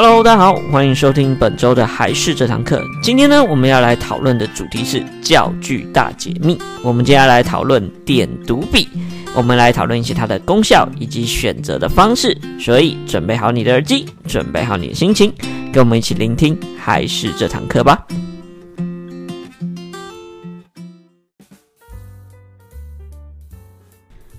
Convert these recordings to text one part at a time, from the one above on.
Hello，大家好，欢迎收听本周的还是这堂课。今天呢，我们要来讨论的主题是教具大解密。我们接下来讨论点读笔，我们来讨论一些它的功效以及选择的方式。所以，准备好你的耳机，准备好你的心情，跟我们一起聆听还是这堂课吧。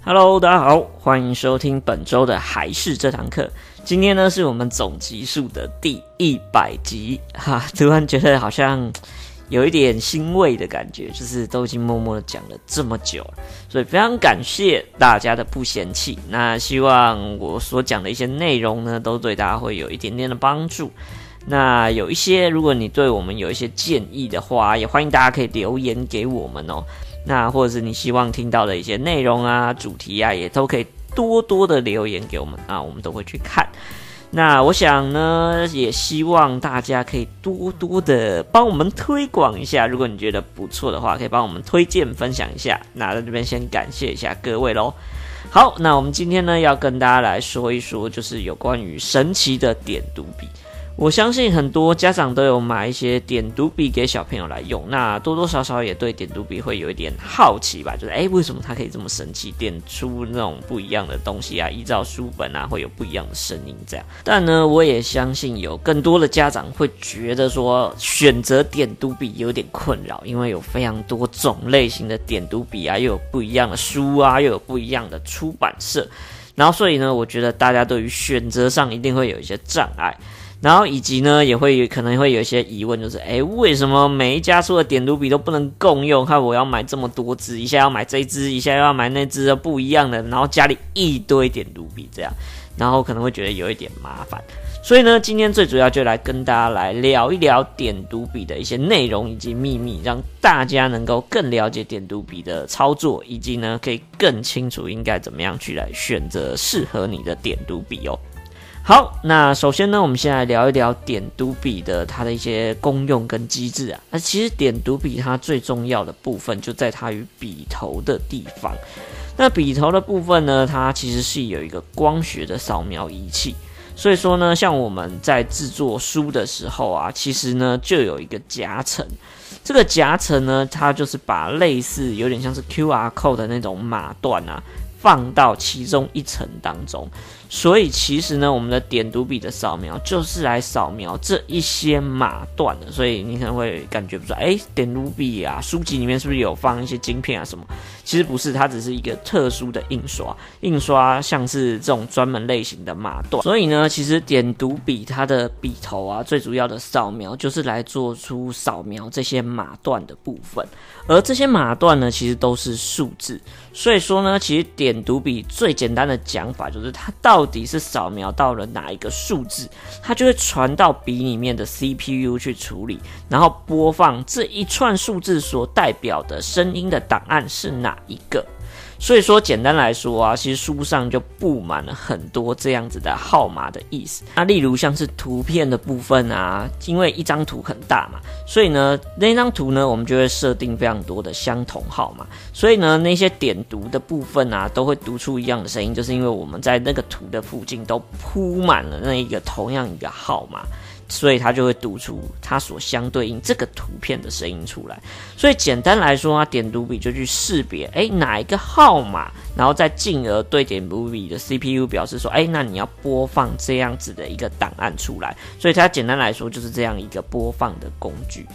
Hello，大家好，欢迎收听本周的还是这堂课。今天呢，是我们总集数的第一百集，哈，突然觉得好像有一点欣慰的感觉，就是都已经默默的讲了这么久，所以非常感谢大家的不嫌弃。那希望我所讲的一些内容呢，都对大家会有一点点的帮助。那有一些，如果你对我们有一些建议的话，也欢迎大家可以留言给我们哦。那或者是你希望听到的一些内容啊、主题啊，也都可以。多多的留言给我们啊，我们都会去看。那我想呢，也希望大家可以多多的帮我们推广一下。如果你觉得不错的话，可以帮我们推荐分享一下。那在这边先感谢一下各位喽。好，那我们今天呢，要跟大家来说一说，就是有关于神奇的点读笔。我相信很多家长都有买一些点读笔给小朋友来用，那多多少少也对点读笔会有一点好奇吧？就是诶，为什么它可以这么神奇，点出那种不一样的东西啊？依照书本啊，会有不一样的声音这样。但呢，我也相信有更多的家长会觉得说，选择点读笔有点困扰，因为有非常多种类型的点读笔啊，又有不一样的书啊，又有不一样的出版社，然后所以呢，我觉得大家对于选择上一定会有一些障碍。然后以及呢，也会可能会有一些疑问，就是诶，为什么每一家出的点读笔都不能共用？看我要买这么多支，一下要买这支，一下又要买那支，不一样的，然后家里一堆点读笔这样，然后可能会觉得有一点麻烦。所以呢，今天最主要就来跟大家来聊一聊点读笔的一些内容以及秘密，让大家能够更了解点读笔的操作，以及呢，可以更清楚应该怎么样去来选择适合你的点读笔哦。好，那首先呢，我们先来聊一聊点读笔的它的一些功用跟机制啊。那其实点读笔它最重要的部分就在它与笔头的地方。那笔头的部分呢，它其实是有一个光学的扫描仪器。所以说呢，像我们在制作书的时候啊，其实呢就有一个夹层。这个夹层呢，它就是把类似有点像是 QR code 的那种码段啊。放到其中一层当中，所以其实呢，我们的点读笔的扫描就是来扫描这一些码段的。所以你可能会感觉不出来，哎，点读笔啊，书籍里面是不是有放一些晶片啊什么？其实不是，它只是一个特殊的印刷，印刷像是这种专门类型的码段。所以呢，其实点读笔它的笔头啊，最主要的扫描就是来做出扫描这些码段的部分，而这些码段呢，其实都是数字。所以说呢，其实点读笔最简单的讲法就是，它到到底是扫描到了哪一个数字，它就会传到笔里面的 CPU 去处理，然后播放这一串数字所代表的声音的档案是哪一个。所以说，简单来说啊，其实书上就布满了很多这样子的号码的意思。那例如像是图片的部分啊，因为一张图很大嘛，所以呢，那张图呢，我们就会设定非常多的相同号码。所以呢，那些点读的部分啊，都会读出一样的声音，就是因为我们在那个图的附近都铺满了那一个同样一个号码。所以它就会读出它所相对应这个图片的声音出来。所以简单来说啊，点读笔就去识别，诶，哪一个号码，然后再进而对点读笔的 CPU 表示说，诶，那你要播放这样子的一个档案出来。所以它简单来说就是这样一个播放的工具。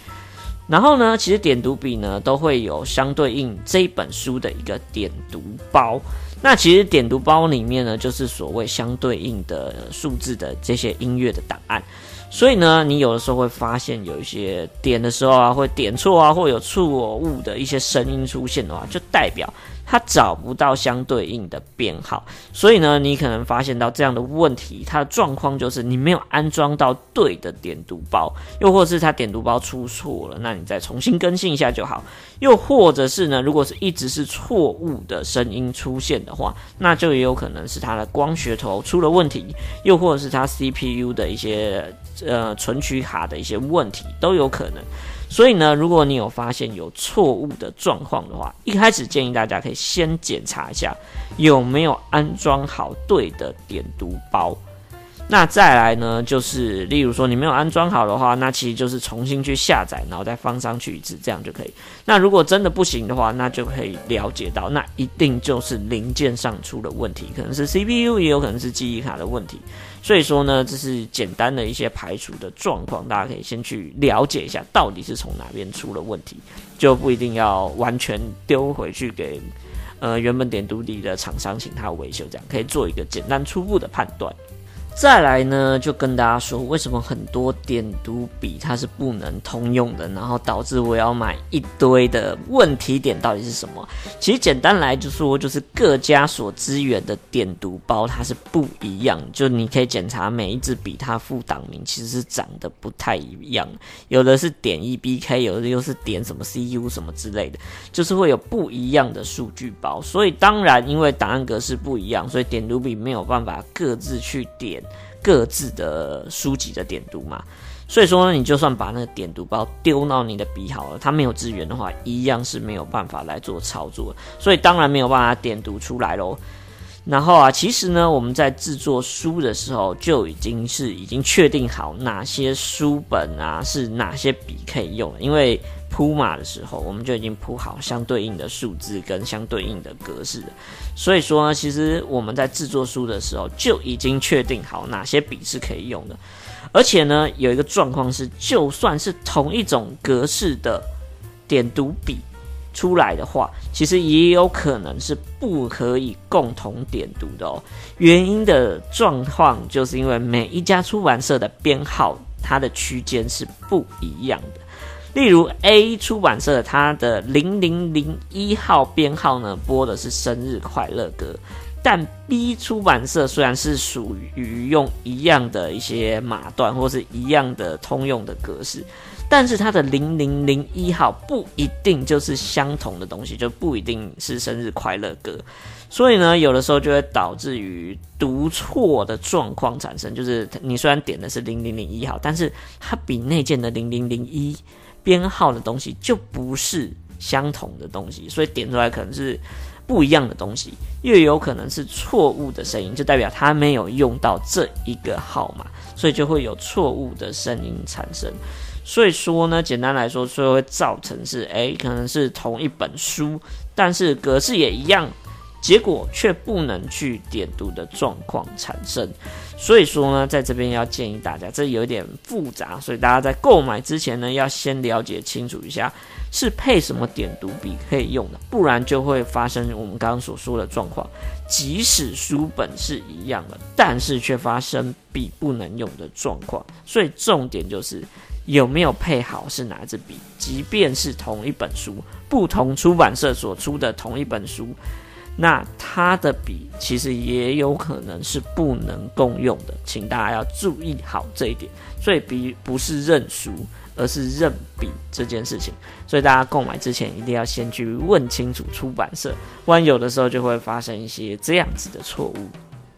然后呢，其实点读笔呢都会有相对应这一本书的一个点读包。那其实点读包里面呢，就是所谓相对应的数字的这些音乐的档案。所以呢，你有的时候会发现有一些点的时候啊，会点错啊，或有错误的一些声音出现的话，就代表它找不到相对应的编号。所以呢，你可能发现到这样的问题，它的状况就是你没有安装到对的点读包，又或是它点读包出错了，那你再重新更新一下就好。又或者是呢，如果是一直是错误的声音出现的话，那就也有可能是它的光学头出了问题，又或者是它 CPU 的一些。呃，存取卡的一些问题都有可能，所以呢，如果你有发现有错误的状况的话，一开始建议大家可以先检查一下有没有安装好对的点读包。那再来呢，就是例如说你没有安装好的话，那其实就是重新去下载，然后再放上去一次，这样就可以。那如果真的不行的话，那就可以了解到，那一定就是零件上出了问题，可能是 CPU，也有可能是记忆卡的问题。所以说呢，这是简单的一些排除的状况，大家可以先去了解一下，到底是从哪边出了问题，就不一定要完全丢回去给呃原本点读笔的厂商请他维修，这样可以做一个简单初步的判断。再来呢，就跟大家说，为什么很多点读笔它是不能通用的，然后导致我要买一堆的问题点到底是什么？其实简单来就说，就是各家所支援的点读包它是不一样，就你可以检查每一支笔它副档名其实是长得不太一样，有的是点 EBK，有的又是点什么 CU 什么之类的，就是会有不一样的数据包。所以当然，因为档案格式不一样，所以点读笔没有办法各自去点。各自的书籍的点读嘛，所以说呢，你就算把那个点读包丢到你的笔好了，它没有资源的话，一样是没有办法来做操作，所以当然没有办法点读出来喽。然后啊，其实呢，我们在制作书的时候就已经是已经确定好哪些书本啊是哪些笔可以用，因为。铺码的时候，我们就已经铺好相对应的数字跟相对应的格式。所以说呢，其实我们在制作书的时候就已经确定好哪些笔是可以用的。而且呢，有一个状况是，就算是同一种格式的点读笔出来的话，其实也有可能是不可以共同点读的哦。原因的状况就是因为每一家出版社的编号，它的区间是不一样的。例如 A 出版社，它的零零零一号编号呢，播的是生日快乐歌，但 B 出版社虽然是属于用一样的一些码段或是一样的通用的格式，但是它的零零零一号不一定就是相同的东西，就不一定是生日快乐歌，所以呢，有的时候就会导致于读错的状况产生，就是你虽然点的是零零零一号，但是它比那件的零零零一。编号的东西就不是相同的东西，所以点出来可能是不一样的东西，又有可能是错误的声音，就代表它没有用到这一个号码，所以就会有错误的声音产生。所以说呢，简单来说，所以会造成是，诶，可能是同一本书，但是格式也一样。结果却不能去点读的状况产生，所以说呢，在这边要建议大家，这有点复杂，所以大家在购买之前呢，要先了解清楚一下是配什么点读笔可以用的，不然就会发生我们刚刚所说的状况，即使书本是一样的，但是却发生笔不能用的状况。所以重点就是有没有配好是哪支笔，即便是同一本书，不同出版社所出的同一本书。那它的笔其实也有可能是不能共用的，请大家要注意好这一点。所以笔不是认书，而是认笔这件事情。所以大家购买之前一定要先去问清楚出版社，不然有的时候就会发生一些这样子的错误。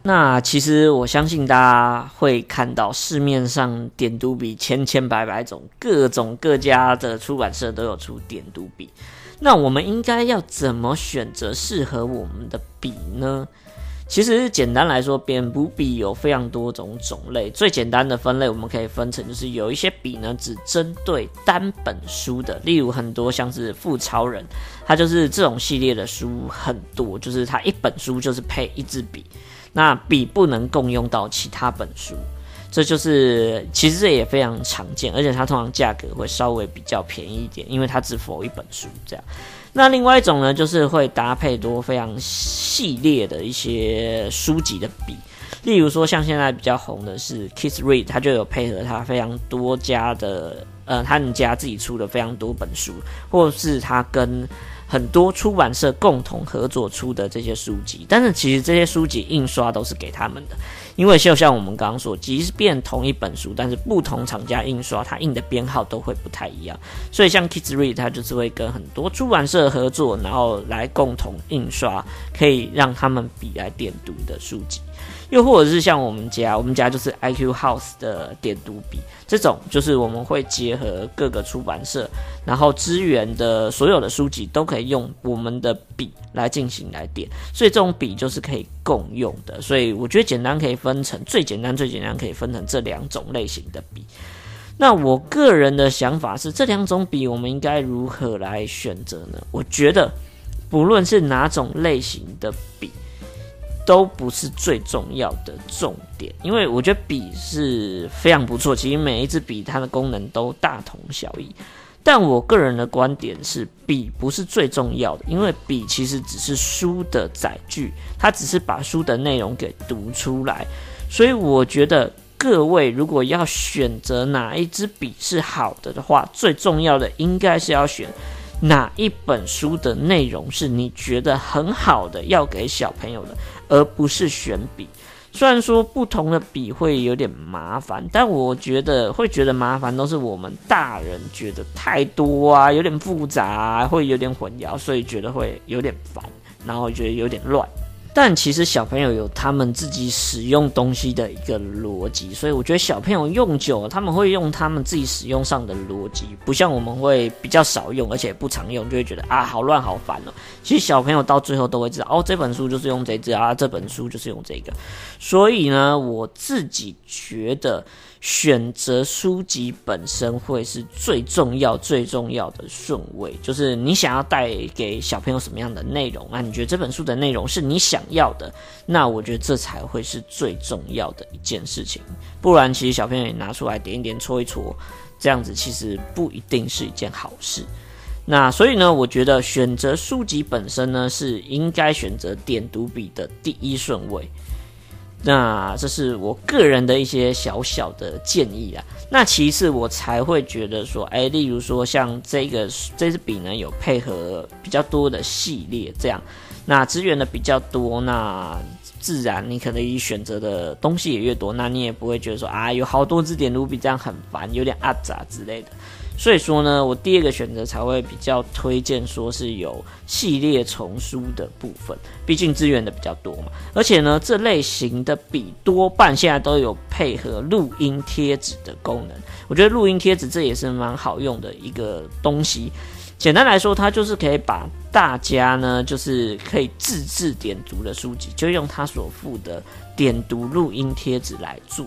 那其实我相信大家会看到市面上点读笔千千百百种，各种各家的出版社都有出点读笔。那我们应该要怎么选择适合我们的笔呢？其实简单来说，点读笔有非常多种种类。最简单的分类，我们可以分成就是有一些笔呢，只针对单本书的，例如很多像是富超人，它就是这种系列的书很多，就是它一本书就是配一支笔，那笔不能共用到其他本书。这就是其实这也非常常见，而且它通常价格会稍微比较便宜一点，因为它只否一本书这样。那另外一种呢，就是会搭配多非常系列的一些书籍的笔，例如说像现在比较红的是 Kiss Read，它就有配合它非常多家的呃他们家自己出的非常多本书，或是它跟。很多出版社共同合作出的这些书籍，但是其实这些书籍印刷都是给他们的，因为就像我们刚刚说，即便同一本书，但是不同厂家印刷，它印的编号都会不太一样。所以像 Kids Read，它就是会跟很多出版社合作，然后来共同印刷，可以让他们笔来点读的书籍。又或者是像我们家，我们家就是 IQ House 的点读笔，这种就是我们会结合各个出版社，然后资源的所有的书籍都可以用我们的笔来进行来点，所以这种笔就是可以共用的。所以我觉得简单可以分成最简单最简单可以分成这两种类型的笔。那我个人的想法是，这两种笔我们应该如何来选择呢？我觉得不论是哪种类型的笔。都不是最重要的重点，因为我觉得笔是非常不错。其实每一支笔它的功能都大同小异，但我个人的观点是，笔不是最重要的，因为笔其实只是书的载具，它只是把书的内容给读出来。所以我觉得各位如果要选择哪一支笔是好的的话，最重要的应该是要选。哪一本书的内容是你觉得很好的，要给小朋友的，而不是选笔。虽然说不同的笔会有点麻烦，但我觉得会觉得麻烦都是我们大人觉得太多啊，有点复杂啊，会有点混淆，所以觉得会有点烦，然后觉得有点乱。但其实小朋友有他们自己使用东西的一个逻辑，所以我觉得小朋友用久了，他们会用他们自己使用上的逻辑，不像我们会比较少用，而且不常用，就会觉得啊好乱好烦哦。其实小朋友到最后都会知道，哦，这本书就是用这支啊，这本书就是用这个。所以呢，我自己觉得。选择书籍本身会是最重要、最重要的顺位，就是你想要带给小朋友什么样的内容，那你觉得这本书的内容是你想要的，那我觉得这才会是最重要的一件事情。不然，其实小朋友也拿出来点一点、戳一戳，这样子其实不一定是一件好事。那所以呢，我觉得选择书籍本身呢，是应该选择点读笔的第一顺位。那这是我个人的一些小小的建议啊。那其次，我才会觉得说，哎，例如说像这个这支笔呢，有配合比较多的系列，这样，那资源的比较多，那自然你可能选择的东西也越多，那你也不会觉得说啊，有好多支点卢笔这样很烦，有点阿杂之类的。所以说呢，我第二个选择才会比较推荐，说是有系列丛书的部分，毕竟资源的比较多嘛。而且呢，这类型的笔多半现在都有配合录音贴纸的功能。我觉得录音贴纸这也是蛮好用的一个东西。简单来说，它就是可以把大家呢，就是可以自制点读的书籍，就用它所附的点读录音贴纸来做。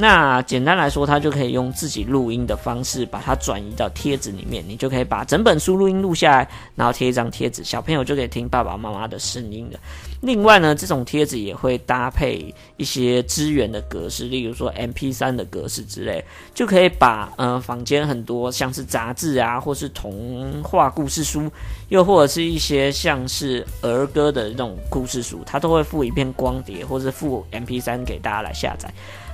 那简单来说，它就可以用自己录音的方式把它转移到贴纸里面，你就可以把整本书录音录下来，然后贴一张贴纸，小朋友就可以听爸爸妈妈的声音了。另外呢，这种贴纸也会搭配一些资源的格式，例如说 MP3 的格式之类，就可以把呃房间很多像是杂志啊，或是童话故事书，又或者是一些像是儿歌的这种故事书，它都会附一片光碟，或是附 MP3 给大家来下载。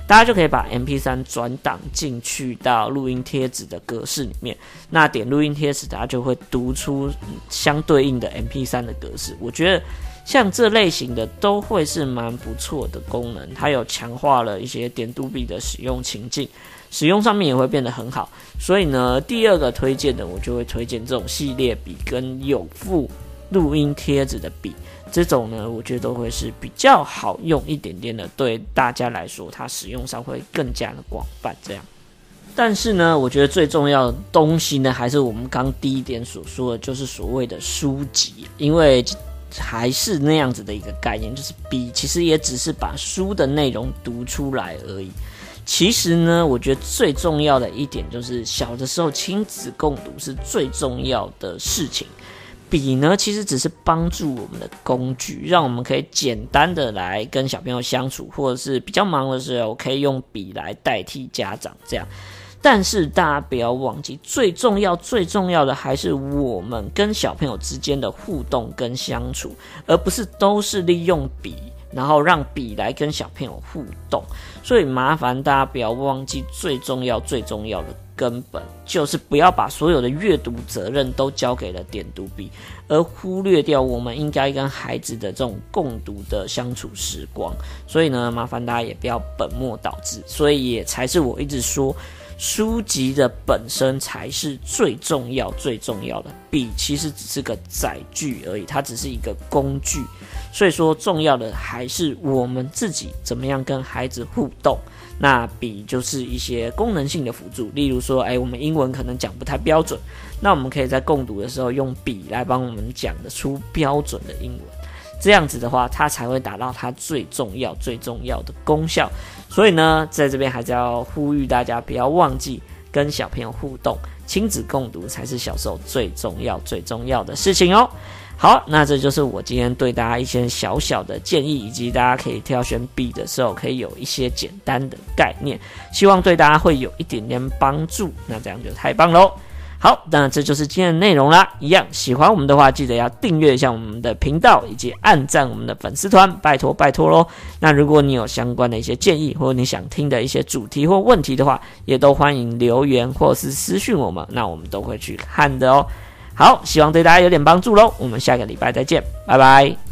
大家就可以把 MP3 转档进去到录音贴纸的格式里面，那点录音贴纸，大家就会读出相对应的 MP3 的格式。我觉得像这类型的都会是蛮不错的功能，它有强化了一些点读笔的使用情境，使用上面也会变得很好。所以呢，第二个推荐的我就会推荐这种系列笔跟有附录音贴纸的笔。这种呢，我觉得都会是比较好用一点点的，对大家来说，它使用上会更加的广泛。这样，但是呢，我觉得最重要的东西呢，还是我们刚第一点所说的，就是所谓的书籍，因为还是那样子的一个概念，就是笔其实也只是把书的内容读出来而已。其实呢，我觉得最重要的一点就是，小的时候亲子共读是最重要的事情。笔呢，其实只是帮助我们的工具，让我们可以简单的来跟小朋友相处，或者是比较忙的时候，可以用笔来代替家长这样。但是大家不要忘记，最重要、最重要的还是我们跟小朋友之间的互动跟相处，而不是都是利用笔，然后让笔来跟小朋友互动。所以麻烦大家不要忘记，最重要、最重要的。根本就是不要把所有的阅读责任都交给了点读笔，而忽略掉我们应该跟孩子的这种共读的相处时光。所以呢，麻烦大家也不要本末倒置。所以也才是我一直说，书籍的本身才是最重要、最重要的。笔其实只是个载具而已，它只是一个工具。所以说，重要的还是我们自己怎么样跟孩子互动。那笔就是一些功能性的辅助，例如说，哎，我们英文可能讲不太标准，那我们可以在共读的时候用笔来帮我们讲得出标准的英文。这样子的话，它才会达到它最重要、最重要的功效。所以呢，在这边还是要呼吁大家不要忘记跟小朋友互动，亲子共读才是小时候最重要、最重要的事情哦。好，那这就是我今天对大家一些小小的建议，以及大家可以挑选笔的时候可以有一些简单的概念，希望对大家会有一点点帮助。那这样就太棒喽！好，那这就是今天的内容啦。一样喜欢我们的话，记得要订阅一下我们的频道，以及按赞我们的粉丝团，拜托拜托喽。那如果你有相关的一些建议，或者你想听的一些主题或问题的话，也都欢迎留言或是私讯我们，那我们都会去看的哦。好，希望对大家有点帮助喽。我们下个礼拜再见，拜拜。